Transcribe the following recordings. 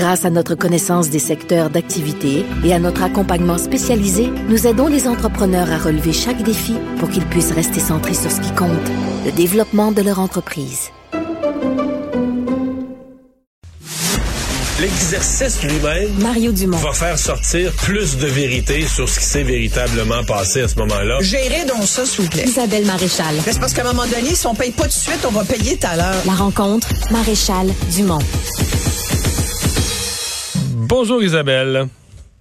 Grâce à notre connaissance des secteurs d'activité et à notre accompagnement spécialisé, nous aidons les entrepreneurs à relever chaque défi pour qu'ils puissent rester centrés sur ce qui compte, le développement de leur entreprise. L'exercice lui-même Mario Dumont. va faire sortir plus de vérité sur ce qui s'est véritablement passé à ce moment-là. Gérez donc ça, s'il vous plaît. Isabelle Maréchal. Mais C'est parce qu'à un moment donné, si on paye pas tout de suite, on va payer tout à l'heure. La rencontre, Maréchal Dumont. Bonjour Isabelle.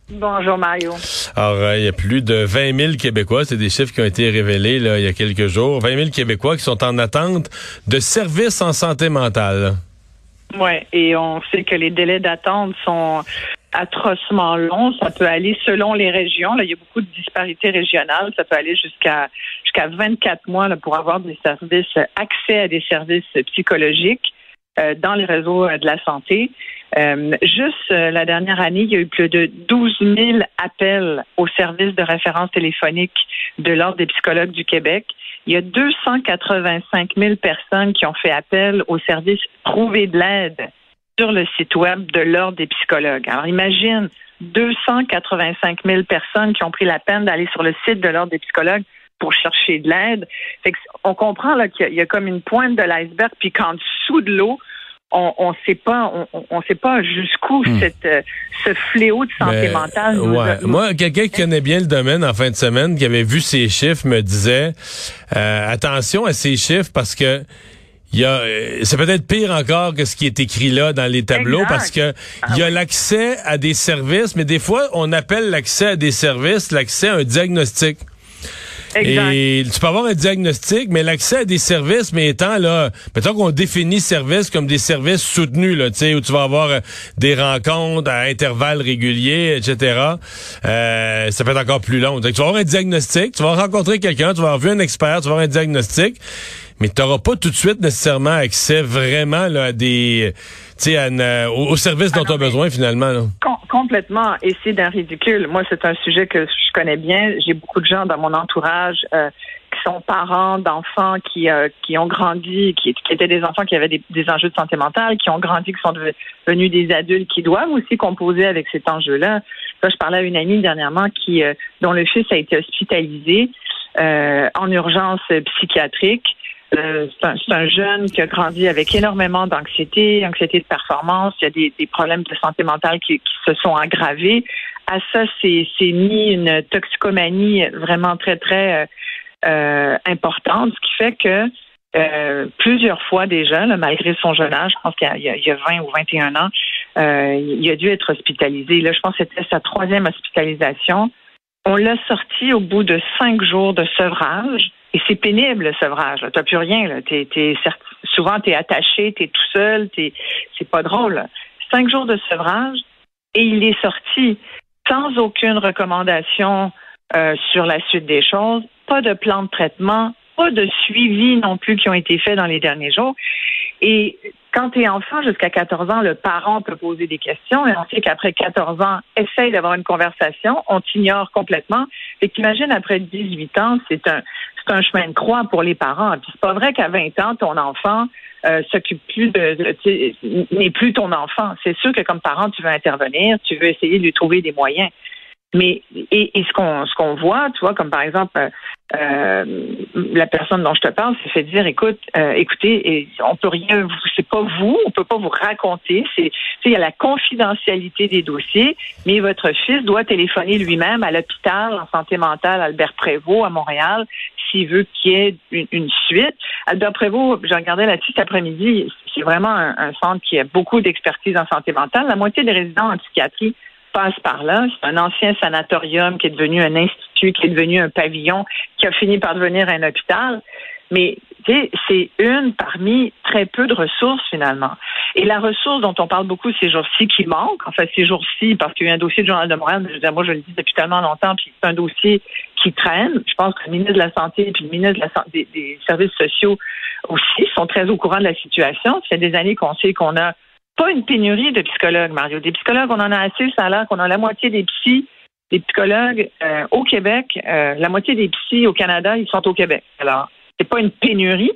Bonjour Mario. Alors, euh, il y a plus de 20 000 Québécois, c'est des chiffres qui ont été révélés là, il y a quelques jours, 20 000 Québécois qui sont en attente de services en santé mentale. Oui, et on sait que les délais d'attente sont atrocement longs. Ça peut aller selon les régions. Là, il y a beaucoup de disparités régionales. Ça peut aller jusqu'à jusqu'à 24 mois là, pour avoir des services, accès à des services psychologiques euh, dans les réseaux euh, de la santé. Euh, juste euh, la dernière année, il y a eu plus de 12 000 appels au service de référence téléphonique de l'Ordre des psychologues du Québec. Il y a 285 000 personnes qui ont fait appel au service Trouver de l'aide sur le site web de l'Ordre des psychologues. Alors imagine 285 000 personnes qui ont pris la peine d'aller sur le site de l'Ordre des psychologues pour chercher de l'aide. On comprend qu'il y y a comme une pointe de l'iceberg, puis qu'en dessous de l'eau, on on sait pas on, on sait pas jusqu'où cette euh, ce fléau de santé Mais, mentale nous a- ouais. nous- Moi, quelqu'un qui connaît bien le domaine en fin de semaine, qui avait vu ces chiffres, me disait euh, attention à ces chiffres parce que il y a, euh, c'est peut-être pire encore que ce qui est écrit là dans les tableaux Exact. parce que Ah il y a oui. l'accès à des services, mais des fois on appelle l'accès à des services l'accès à un diagnostic. Et tu peux avoir un diagnostic, mais l'accès à des services, mais étant là, mettons qu'on définit services comme des services soutenus, là, tu sais, où tu vas avoir euh, des rencontres à intervalles réguliers, etc. Euh, ça peut être encore plus long. Donc, tu vas avoir un diagnostic, tu vas rencontrer quelqu'un, tu vas avoir vu un expert, tu vas avoir un diagnostic, mais tu n'auras pas tout de suite nécessairement accès vraiment là, à des, tu sais, à au, au service dont Ah tu as besoin finalement. Là. Com- complètement. Et c'est d'un ridicule. Moi, c'est un sujet que je connais bien. J'ai beaucoup de gens dans mon entourage euh, qui sont parents d'enfants qui euh, qui ont grandi, qui, qui étaient des enfants qui avaient des, des enjeux de santé mentale, qui ont grandi, qui sont devenus des adultes, qui doivent aussi composer avec cet enjeu-là. Là, je parlais à une amie dernièrement qui euh, dont le fils a été hospitalisé euh, en urgence psychiatrique. Euh, c'est un, jeune qui a grandi avec énormément d'anxiété, anxiété de performance. Il y a des, des problèmes de santé mentale qui, qui se sont aggravés. À ça, c'est mis une toxicomanie vraiment très, très euh, euh, importante, ce qui fait que euh, plusieurs fois déjà, là, malgré son jeune âge, je pense qu'il y a, y a 20 ou 21 ans, euh, il a dû être hospitalisé. Là, je pense que c'était sa troisième hospitalisation. On l'a sorti au bout de cinq jours de sevrage. Et c'est pénible, le sevrage. Tu n'as plus rien. Là. Souvent, tu es attaché, tu es tout seul. t'es- C'est pas drôle. Cinq jours de sevrage et il est sorti sans aucune recommandation euh, sur la suite des choses, pas de plan de traitement, pas de suivi non plus qui ont été faits dans les derniers jours. Et quand tu es enfant jusqu'à 14 ans, le parent peut poser des questions et on sait qu'après 14 ans, essaye d'avoir une conversation, on t'ignore complètement. Et t'imagines après 18 ans, c'est un c'est un chemin de croix pour les parents. C'est pas vrai qu'à 20 ans, ton enfant euh, s'occupe plus de, n'est plus ton enfant. C'est sûr que comme parent, tu veux intervenir, tu veux essayer de lui trouver des moyens. Mais et, et ce qu'on ce qu'on voit, tu vois, comme par exemple euh, euh, la personne dont je te parle s'est fait dire, écoute, euh, écoutez, on peut rien, c'est pas vous, on peut pas vous raconter. C'est, il y a la confidentialité des dossiers, mais votre fils doit téléphoner lui-même à l'hôpital en santé mentale Albert Prévost à Montréal s'il veut qu'il y ait une, suite. Albert Prévost, j'ai regardé là-dessus cet après-midi, c'est vraiment un centre qui a beaucoup d'expertise en santé mentale. La moitié des résidents en psychiatrie passe par là. C'est un ancien sanatorium qui est devenu un institut, qui est devenu un pavillon, qui a fini par devenir un hôpital. Mais c'est une parmi très peu de ressources finalement. Et la ressource dont on parle beaucoup ces jours-ci qui manque, en fait ces jours-ci, parce qu'il y a eu un dossier du Journal de Montréal, je veux dire, moi je le dis depuis tellement longtemps, puis c'est un dossier qui traîne. Je pense que le ministre de la Santé et puis le ministre des, des services sociaux aussi sont très au courant de la situation. Ça fait des années qu'on sait qu'on a pas une pénurie de psychologues, Mario. Des psychologues, on en a assez, ça a l'air qu'on a la moitié des psys des psychologues euh, au Québec, euh, la moitié des psys au Canada, ils sont au Québec. Alors, c'est pas une pénurie,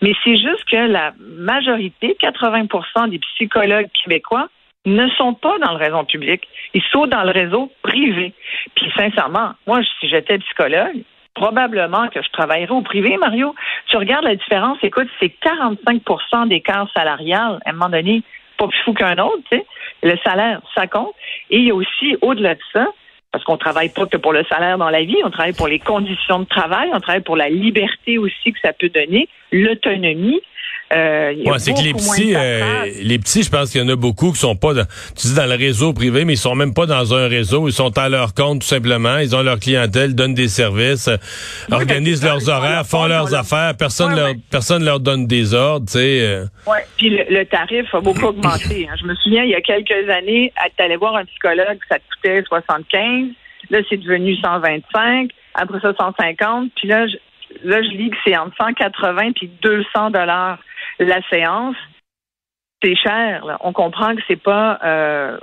mais c'est juste que la majorité, 80% des psychologues québécois, ne sont pas dans le réseau public. Ils sont dans le réseau privé. Puis sincèrement, moi, si j'étais psychologue, probablement que je travaillerais au privé, Mario. Tu regardes la différence, écoute, c'est 45% d'écart salarial à un moment donné, pas plus fou qu'un autre, tu sais. Le salaire, ça compte. Et il y a aussi, au-delà de ça, parce qu'on travaille pas que pour le salaire dans la vie, on travaille pour les conditions de travail, on travaille pour la liberté aussi que ça peut donner, l'autonomie. Euh, ouais, c'est que les petits, euh, les petits, je pense qu'il y en a beaucoup qui sont pas, dans, tu dis dans le réseau privé, mais ils sont même pas dans un réseau. Ils sont à leur compte tout simplement. Ils ont leur clientèle, donnent des services, euh, organisent leurs horaires, font leurs affaires. Personne leur, personne leur donne des ordres, tu sais. Euh. Ouais. Puis le, tarif a beaucoup augmenté. Hein. Je me souviens, il y a quelques années, allais voir un psychologue, ça te coûtait 75. Là, c'est devenu 125. Après ça, 150. Puis là, je, là, je lis que c'est entre 180 puis 200 dollars la séance, c'est cher. On comprend que c'est pas euh,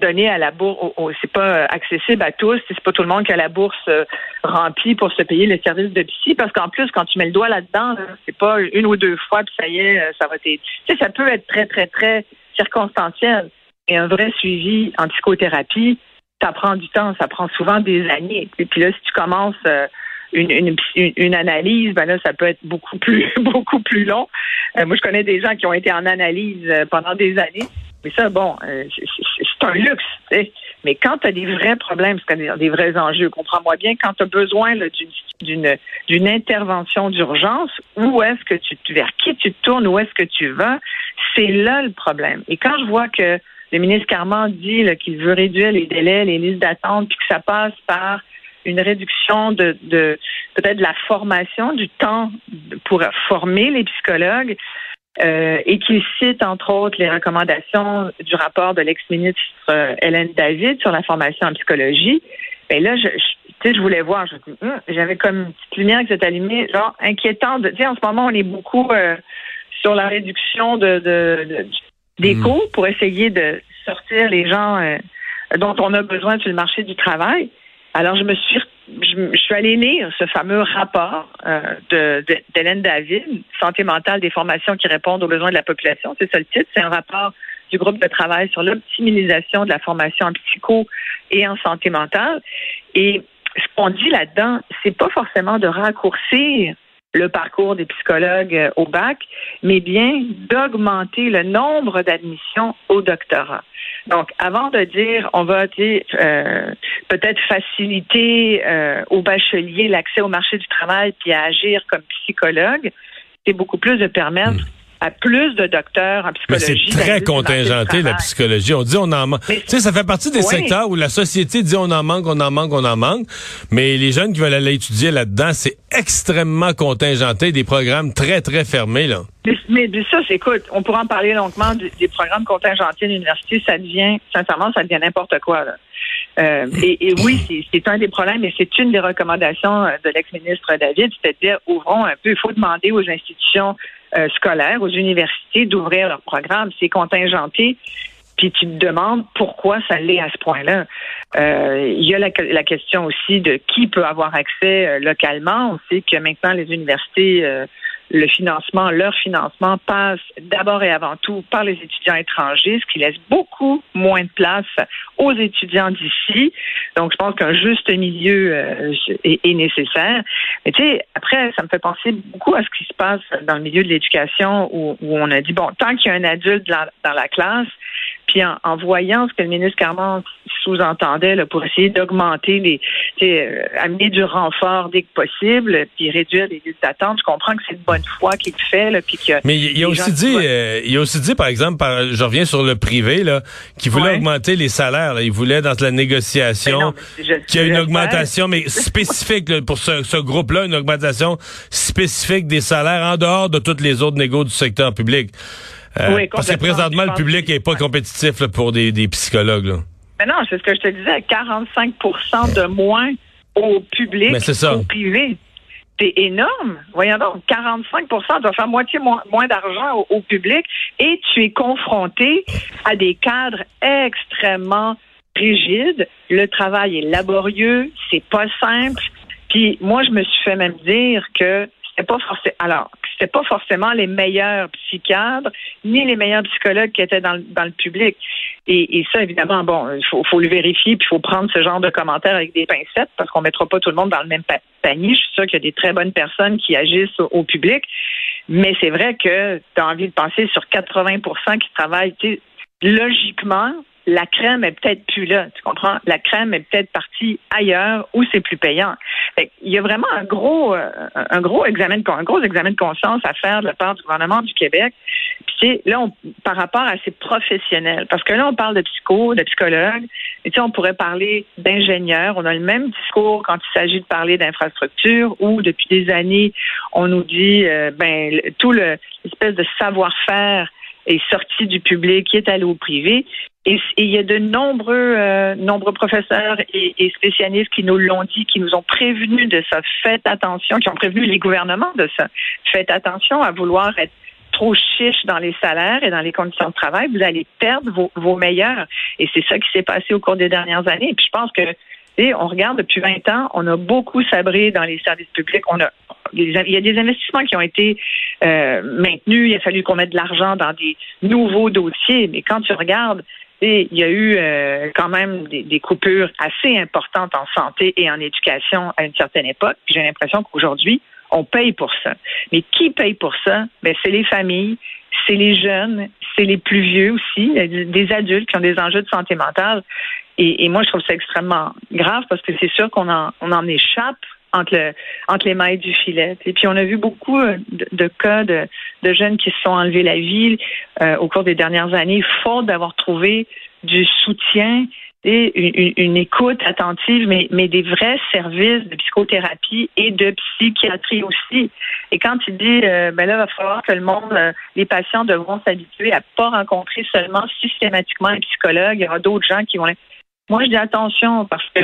donné à la bourse, c'est pas euh, accessible à tous. C'est pas tout le monde qui a la bourse euh, remplie pour se payer le service de psy. Parce qu'en plus, quand tu mets le doigt là-dedans, c'est pas une ou deux fois puis ça y est, ça va t'aider. Tu sais, ça peut être très très très circonstanciel. Et un vrai suivi en psychothérapie, ça prend du temps, ça prend souvent des années. Et puis là, si tu commences une, une, analyse, ben là, ça peut être beaucoup plus beaucoup plus long. Euh, moi, je connais des gens qui ont été en analyse euh, pendant des années. Mais ça, bon, euh, c'est un luxe. Mais quand tu as des vrais problèmes, c'est-à-dire des vrais enjeux, comprends-moi bien, quand tu as besoin d'une d'une intervention d'urgence, où est-ce que tu vers qui tu te tournes, où est-ce que tu vas, c'est là le problème. Et quand je vois que le ministre Carman dit qu'il veut réduire les délais, les listes d'attente, puis que ça passe par une réduction de, peut-être de la formation, du temps pour former les psychologues. Euh, et qu'il cite entre autres les recommandations du rapport de l'ex-ministre euh, Hélène David sur la formation en psychologie. Ben là, je, je, je voulais voir, hum, j'avais comme une petite lumière qui s'est allumée, genre inquiétant. Sais, en ce moment, on est beaucoup euh, sur la réduction de, de, des mmh. coûts pour essayer de sortir les gens dont on a besoin sur le marché du travail. Alors, je me suis je, suis allée lire ce fameux rapport euh, d'Hélène David, Santé mentale des formations qui répondent aux besoins de la population. C'est ça le titre. C'est un rapport du groupe de travail sur l'optimisation de la formation en psycho et en santé mentale. Et ce qu'on dit là-dedans, c'est pas forcément de raccourcir le parcours des psychologues euh, au bac, mais bien d'augmenter le nombre d'admissions au doctorat. Donc, avant de dire on va euh, peut-être faciliter euh, aux bacheliers l'accès au marché du travail puis à agir comme psychologue, c'est beaucoup plus de permettre hmm à plus de docteurs en psychologie. c'est très contingenté, la psychologie. On dit on en manque. Tu sais, ça fait partie des secteurs où la société dit on en manque, on en manque, on en manque. Mais les jeunes qui veulent aller étudier là-dedans, c'est extrêmement contingenté, des programmes très, très fermés, là. Mais, mais ça, écoute, on pourra en parler longuement des, programmes contingentés à l'université. Ça devient, sincèrement, ça devient n'importe quoi, là. Euh, et, oui, c'est un des problèmes, et c'est une des recommandations de l'ex-ministre David, c'est-à-dire ouvrons un peu, il faut demander aux institutions euh, scolaires, aux universités d'ouvrir leur programme. C'est contingenté. Puis tu te demandes pourquoi ça l'est à ce point-là. Euh, il y a la, la, question aussi de qui peut avoir accès euh, localement. On sait que maintenant les universités le financement, leur financement passe d'abord et avant tout par les étudiants étrangers, ce qui laisse beaucoup moins de place aux étudiants d'ici. Donc, je pense qu'un juste milieu euh, est, nécessaire. Mais tu sais, après, ça me fait penser beaucoup à ce qui se passe dans le milieu de l'éducation où, on a dit, bon, tant qu'il y a un adulte dans, la classe, Puis en, en voyant ce que le ministre Carman sous-entendait là, pour essayer d'augmenter les, euh, amener du renfort dès que possible, puis réduire les listes d'attente, je comprends que c'est de bonne foi qu'il fait, là, puis que. Mais il, a aussi dit, euh, il a aussi dit, par exemple, par, je reviens sur le privé là, qu'il voulait augmenter les salaires. Là. Il voulait dans la négociation qu'il y ait une augmentation, mais spécifique là, pour ce, ce groupe-là, une augmentation spécifique des salaires en dehors de toutes les autres négos du secteur public. Euh, parce que présentement, le public n'est pas compétitif là, pour des, des psychologues. Là. Mais non, c'est ce que je te disais, 45 de moins au public qu'au privé. C'est énorme. Voyons donc, 45 tu vas faire moitié moins, d'argent au, public et tu es confronté à des cadres extrêmement rigides. Le travail est laborieux, c'est pas simple. Puis moi, je me suis fait même dire que c'était pas forcément. Alors, c'était pas forcément les meilleurs psychiatres ni les meilleurs psychologues qui étaient dans le, dans le public. Et, et, ça, évidemment, bon, il faut, faut, le vérifier, puis il faut prendre ce genre de commentaires avec des pincettes parce qu'on mettra pas tout le monde dans le même panier. Je suis sûre qu'il y a des très bonnes personnes qui agissent au, public, mais c'est vrai que tu as envie de penser sur 80% qui travaillent, logiquement, la crème est peut-être plus là, tu comprends? La crème est peut-être partie ailleurs où c'est plus payant. il y a vraiment un gros, euh, un gros examen de, un gros examen de conscience à faire de la part du gouvernement du Québec. Puis là, on, par rapport à ces professionnels, parce que là, on parle de psycho, de psychologues, et tu sais, on pourrait parler d'ingénieurs. On a le même discours quand il s'agit de parler d'infrastructure, où depuis des années, on nous dit, euh, ben, tout le l'espèce de savoir-faire est sorti du public, qui est allé au privé. Et, il y a de nombreux, euh, nombreux professeurs et, spécialistes qui nous l'ont dit, qui nous ont prévenus de ça. Faites attention, qui ont prévenu les gouvernements de ça. Faites attention à vouloir être trop chiche dans les salaires et dans les conditions de travail. Vous allez perdre vos, vos meilleurs. Et c'est ça qui s'est passé au cours des dernières années. Et puis je pense que et on regarde depuis 20 ans, on a beaucoup sabré dans les services publics. On a, il y a des investissements qui ont été euh, maintenus. Il a fallu qu'on mette de l'argent dans des nouveaux dossiers. Mais quand tu regardes, il y a eu euh, quand même des, coupures assez importantes en santé et en éducation à une certaine époque. J'ai l'impression qu'aujourd'hui, on paye pour ça. Mais qui paye pour ça? Ben, c'est les familles, c'est les jeunes, c'est les plus vieux aussi, des adultes qui ont des enjeux de santé mentale. Et, moi, je trouve ça extrêmement grave parce que c'est sûr qu'on en, on en échappe entre, entre les mailles du filet. Et puis, on a vu beaucoup euh, de, cas de, de, jeunes qui se sont enlevés la vie euh, au cours des dernières années, faute d'avoir trouvé du soutien et une, écoute attentive, mais, mais des vrais services de psychothérapie et de psychiatrie aussi. Et quand tu dis, euh, ben là, il va falloir que le monde, les patients devront s'habituer à pas rencontrer seulement systématiquement un psychologue, il y aura d'autres gens qui vont moi, je dis attention parce que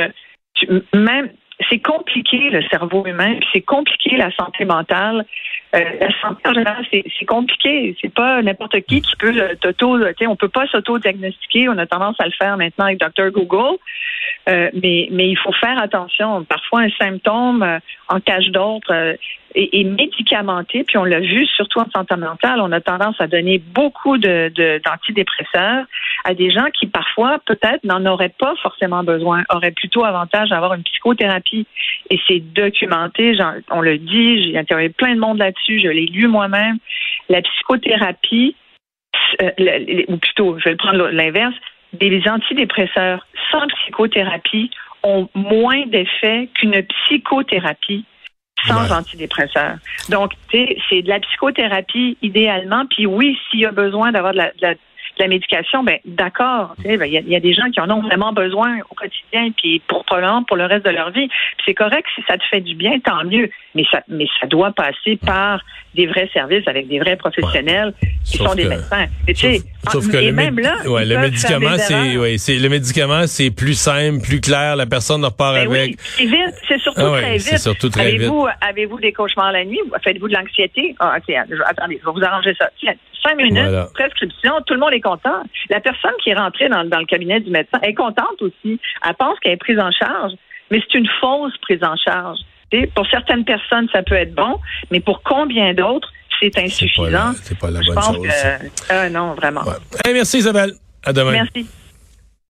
même c'est compliqué le cerveau humain, c'est compliqué la santé mentale. Euh, la santé en général, c'est compliqué. C'est pas n'importe qui qui peut t'auto. On peut pas s'auto-diagnostiquer. On a tendance à le faire maintenant avec Dr Google. Euh, mais, il faut faire attention. Parfois, un symptôme euh, en cache d'autres euh, est, médicamenté. Puis on l'a vu, surtout en santé mentale, on a tendance à donner beaucoup d'antidépresseurs à des gens qui parfois peut-être n'en auraient pas forcément besoin, auraient plutôt avantage à avoir une psychothérapie. Et c'est documenté. On le dit. J'ai interviewé plein de monde là-dessus. Je l'ai lu moi-même. La psychothérapie, ou plutôt, je vais le prendre l'inverse, des antidépresseurs sans psychothérapie ont moins d'effet qu'une psychothérapie sans antidépresseurs. Donc, c'est de la psychothérapie idéalement. Puis oui, s'il y a besoin d'avoir de la, la médication, ben d'accord. Ben, il y, a des gens qui en ont vraiment besoin au quotidien, puis pour probablement pour le reste de leur vie. c'est correct si ça te fait du bien, tant mieux. Mais ça, mais ça doit passer par des vrais services avec des vrais professionnels qui sont des médecins. sauf, que le, même là, le médicament, c'est ouais, c'est le médicament, c'est plus simple, plus clair. La personne repart ben avec. c'est vite, c'est surtout ah très vite. Surtout très avez-vous, Avez-vous des cauchemars la nuit? Faites-vous de l'anxiété? Ah, Ok, attendez, je vais vous arranger ça. cinq minutes, prescription, tout le monde est content. La personne qui est rentrée dans, dans le cabinet du médecin est contente aussi. Elle pense qu'elle est prise en charge, mais c'est une fausse prise en charge. Pour certaines personnes, ça peut être bon, mais pour combien d'autres, c'est insuffisant. C'est pas, la, bonne chose. Que, euh, non, vraiment. merci Isabelle. À demain. Merci.